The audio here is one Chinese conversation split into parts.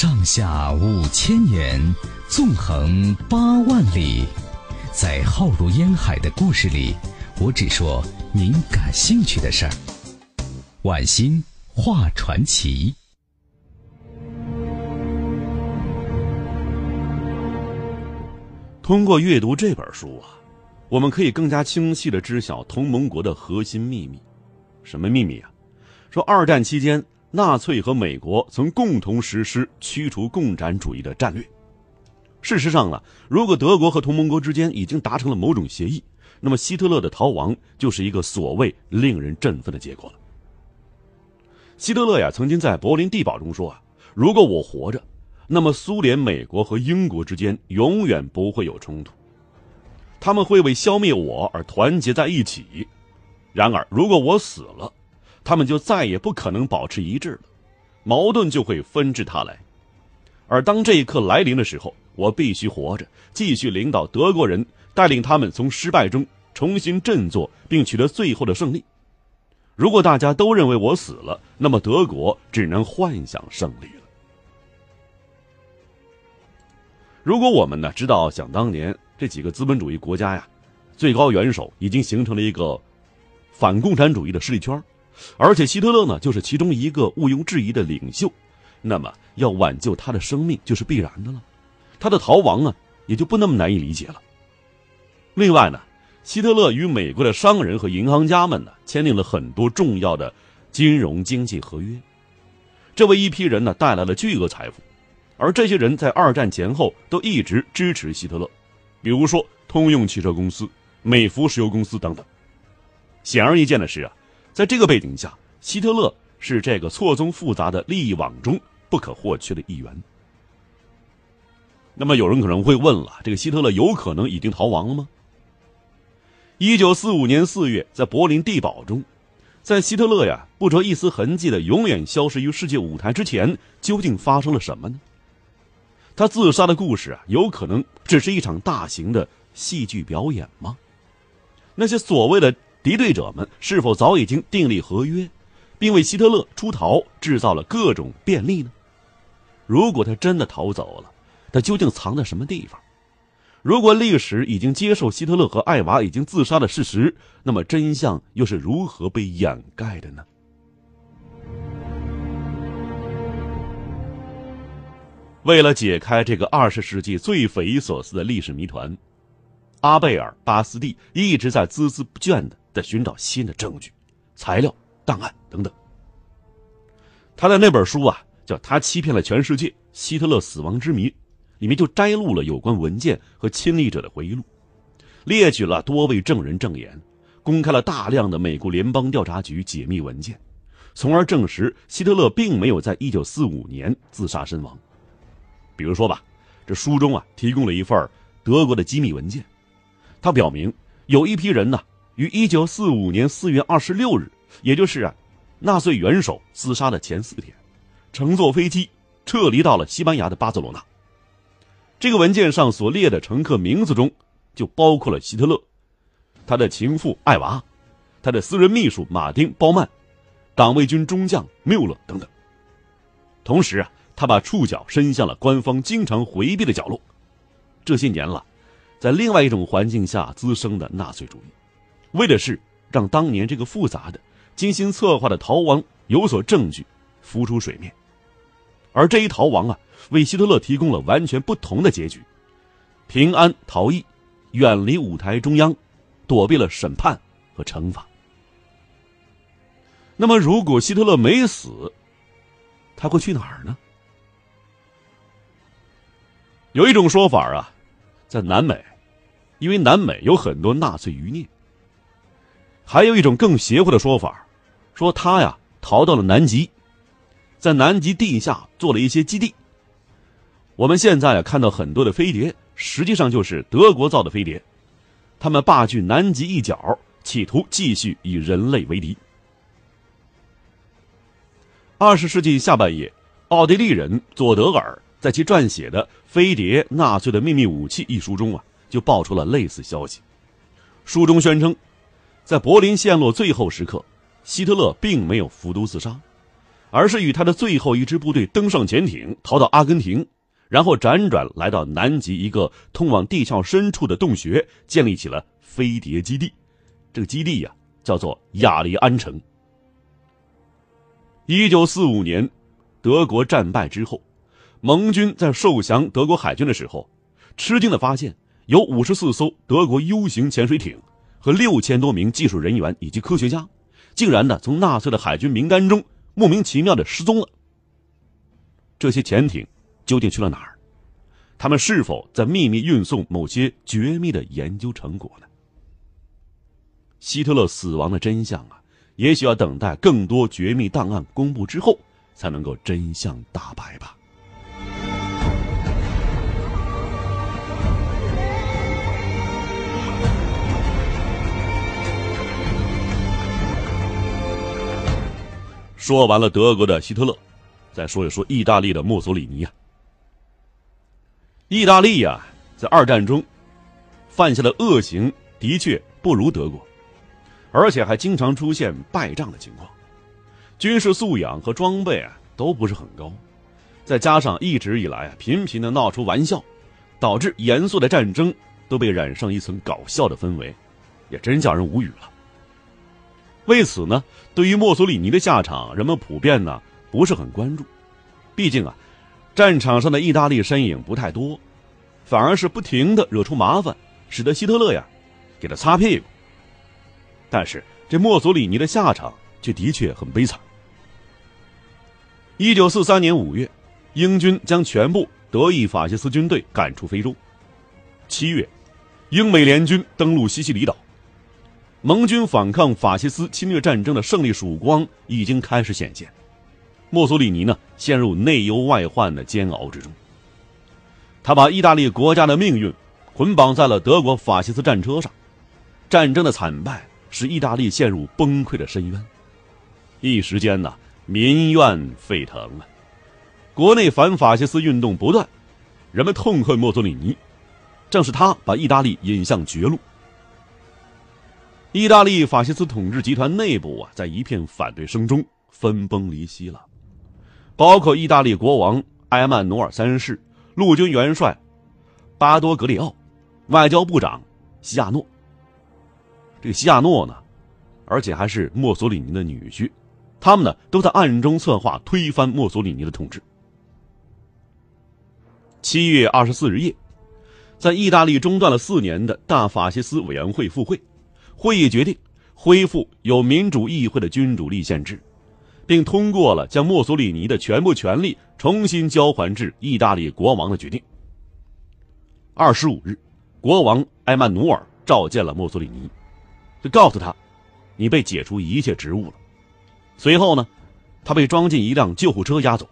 上下五千年，纵横八万里，在浩如烟海的故事里，我只说您感兴趣的事儿。晚星画传奇。通过阅读这本书啊，我们可以更加清晰的知晓同盟国的核心秘密。什么秘密啊？说二战期间，纳粹和美国曾共同实施驱除共产主义的战略。事实上呢，如果德国和同盟国之间已经达成了某种协议，那么希特勒的逃亡就是一个所谓令人振奋的结果了。希特勒呀，曾经在柏林地堡中说啊：“如果我活着。”那么，苏联、美国和英国之间永远不会有冲突，他们会为消灭我而团结在一起。然而，如果我死了，他们就再也不可能保持一致了，矛盾就会纷至沓来。而当这一刻来临的时候，我必须活着，继续领导德国人，带领他们从失败中重新振作，并取得最后的胜利。如果大家都认为我死了，那么德国只能幻想胜利了。如果我们呢知道，想当年这几个资本主义国家呀，最高元首已经形成了一个反共产主义的势力圈，而且希特勒呢就是其中一个毋庸置疑的领袖，那么要挽救他的生命就是必然的了，他的逃亡啊也就不那么难以理解了。另外呢，希特勒与美国的商人和银行家们呢签订了很多重要的金融经济合约，这为一批人呢带来了巨额财富。而这些人在二战前后都一直支持希特勒，比如说通用汽车公司、美孚石油公司等等。显而易见的是啊，在这个背景下，希特勒是这个错综复杂的利益网中不可或缺的一员。那么有人可能会问了：这个希特勒有可能已经逃亡了吗？一九四五年四月，在柏林地堡中，在希特勒呀不着一丝痕迹的永远消失于世界舞台之前，究竟发生了什么呢？他自杀的故事啊，有可能只是一场大型的戏剧表演吗？那些所谓的敌对者们是否早已经订立合约，并为希特勒出逃制造了各种便利呢？如果他真的逃走了，他究竟藏在什么地方？如果历史已经接受希特勒和艾娃已经自杀的事实，那么真相又是如何被掩盖的呢？为了解开这个二十世纪最匪夷所思的历史谜团，阿贝尔·巴斯蒂一直在孜孜不倦的在寻找新的证据、材料、档案等等。他的那本书啊，叫《他欺骗了全世界：希特勒死亡之谜》，里面就摘录了有关文件和亲历者的回忆录，列举了多位证人证言，公开了大量的美国联邦调查局解密文件，从而证实希特勒并没有在一九四五年自杀身亡。比如说吧，这书中啊提供了一份德国的机密文件，它表明有一批人呢于一九四五年四月二十六日，也就是啊纳粹元首自杀的前四天，乘坐飞机撤离到了西班牙的巴塞罗那。这个文件上所列的乘客名字中就包括了希特勒、他的情妇艾娃、他的私人秘书马丁·包曼、党卫军中将缪勒等等。同时啊。他把触角伸向了官方经常回避的角落。这些年了，在另外一种环境下滋生的纳粹主义，为的是让当年这个复杂的、精心策划的逃亡有所证据浮出水面。而这一逃亡啊，为希特勒提供了完全不同的结局：平安逃逸，远离舞台中央，躲避了审判和惩罚。那么，如果希特勒没死，他会去哪儿呢？有一种说法啊，在南美，因为南美有很多纳粹余孽。还有一种更邪乎的说法，说他呀逃到了南极，在南极地下做了一些基地。我们现在啊看到很多的飞碟，实际上就是德国造的飞碟，他们霸据南极一角，企图继续与人类为敌。二十世纪下半叶，奥地利人佐德尔。在其撰写的《飞碟：纳粹的秘密武器》一书中啊，就爆出了类似消息。书中宣称，在柏林陷落最后时刻，希特勒并没有服毒自杀，而是与他的最后一支部队登上潜艇，逃到阿根廷，然后辗转来到南极一个通往地壳深处的洞穴，建立起了飞碟基地。这个基地呀，叫做亚利安城。一九四五年，德国战败之后，盟军在受降德国海军的时候，吃惊的发现，有五十四艘德国 U 型潜水艇和六千多名技术人员以及科学家，竟然呢从纳粹的海军名单中莫名其妙的失踪了。这些潜艇究竟去了哪儿？他们是否在秘密运送某些绝密的研究成果呢？希特勒死亡的真相啊！也许要等待更多绝密档案公布之后，才能够真相大白吧。说完了德国的希特勒，再说一说意大利的墨索里尼啊。意大利呀，在二战中犯下的恶行的确不如德国。而且还经常出现败仗的情况，军事素养和装备啊都不是很高，再加上一直以来啊频频的闹出玩笑，导致严肃的战争都被染上一层搞笑的氛围，也真叫人无语了。为此呢，对于墨索里尼的下场，人们普遍呢不是很关注，毕竟啊，战场上的意大利身影不太多，反而是不停的惹出麻烦，使得希特勒呀给他擦屁股。但是这墨索里尼的下场却的确很悲惨。一九四三年五月，英军将全部德意法西斯军队赶出非洲。七月，英美联军登陆西西里岛，盟军反抗法西斯侵略战争的胜利曙光已经开始显现。墨索里尼呢，陷入内忧外患的煎熬之中。他把意大利国家的命运捆绑在了德国法西斯战车上，战争的惨败。使意大利陷入崩溃的深渊，一时间呢，民怨沸腾啊！国内反法西斯运动不断，人们痛恨墨索里尼，正是他把意大利引向绝路。意大利法西斯统治集团内部啊，在一片反对声中分崩离析了，包括意大利国王埃曼努尔三世、陆军元帅巴多格里奥、外交部长西亚诺。这个西亚诺呢，而且还是墨索里尼的女婿，他们呢都在暗中策划推翻墨索里尼的统治。七月二十四日夜，在意大利中断了四年的大法西斯委员会复会，会议决定恢复有民主议会的君主立宪制，并通过了将墨索里尼的全部权力重新交还至意大利国王的决定。二十五日，国王埃曼努尔召见了墨索里尼。就告诉他，你被解除一切职务了。随后呢，他被装进一辆救护车押走。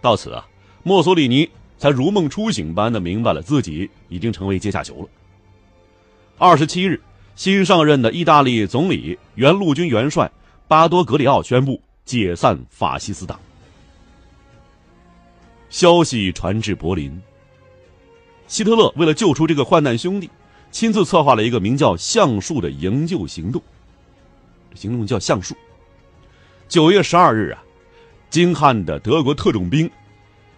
到此啊，墨索里尼才如梦初醒般的明白了自己已经成为阶下囚了。二十七日，新上任的意大利总理、原陆军元帅巴多格里奥宣布解散法西斯党。消息传至柏林，希特勒为了救出这个患难兄弟。亲自策划了一个名叫“橡树”的营救行动，行动叫“橡树”。九月十二日啊，精悍的德国特种兵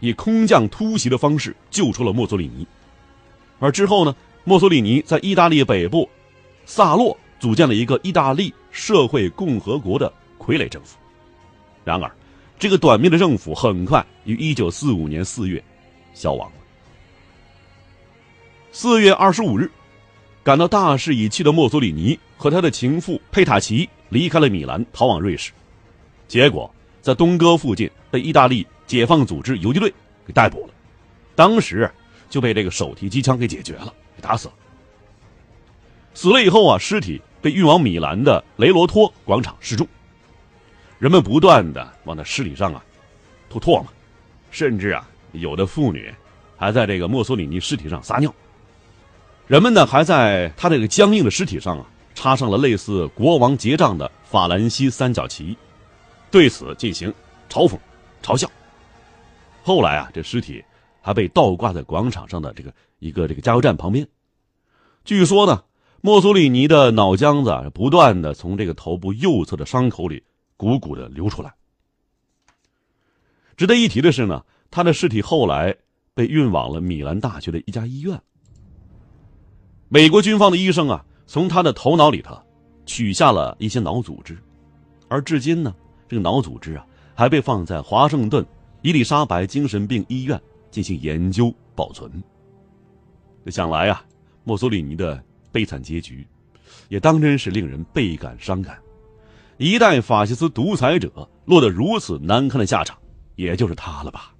以空降突袭的方式救出了墨索里尼，而之后呢，墨索里尼在意大利北部萨洛组建了一个意大利社会共和国的傀儡政府。然而，这个短命的政府很快于一九四五年四月消亡了。四月二十五日。感到大势已去的墨索里尼和他的情妇佩塔奇离开了米兰，逃往瑞士，结果在东哥附近被意大利解放组织游击队给逮捕了，当时就被这个手提机枪给解决了，给打死了。死了以后啊，尸体被运往米兰的雷罗托广场示众，人们不断的往他尸体上啊吐唾沫，甚至啊有的妇女还在这个墨索里尼尸体上撒尿。人们呢还在他这个僵硬的尸体上啊插上了类似国王结账的法兰西三角旗，对此进行嘲讽、嘲笑。后来啊，这尸体还被倒挂在广场上的这个一个这个加油站旁边。据说呢，墨索里尼的脑浆子不断的从这个头部右侧的伤口里鼓鼓的流出来。值得一提的是呢，他的尸体后来被运往了米兰大学的一家医院。美国军方的医生啊，从他的头脑里头取下了一些脑组织，而至今呢，这个脑组织啊还被放在华盛顿伊丽莎白精神病医院进行研究保存。这想来啊，墨索里尼的悲惨结局，也当真是令人倍感伤感。一代法西斯独裁者落得如此难堪的下场，也就是他了吧。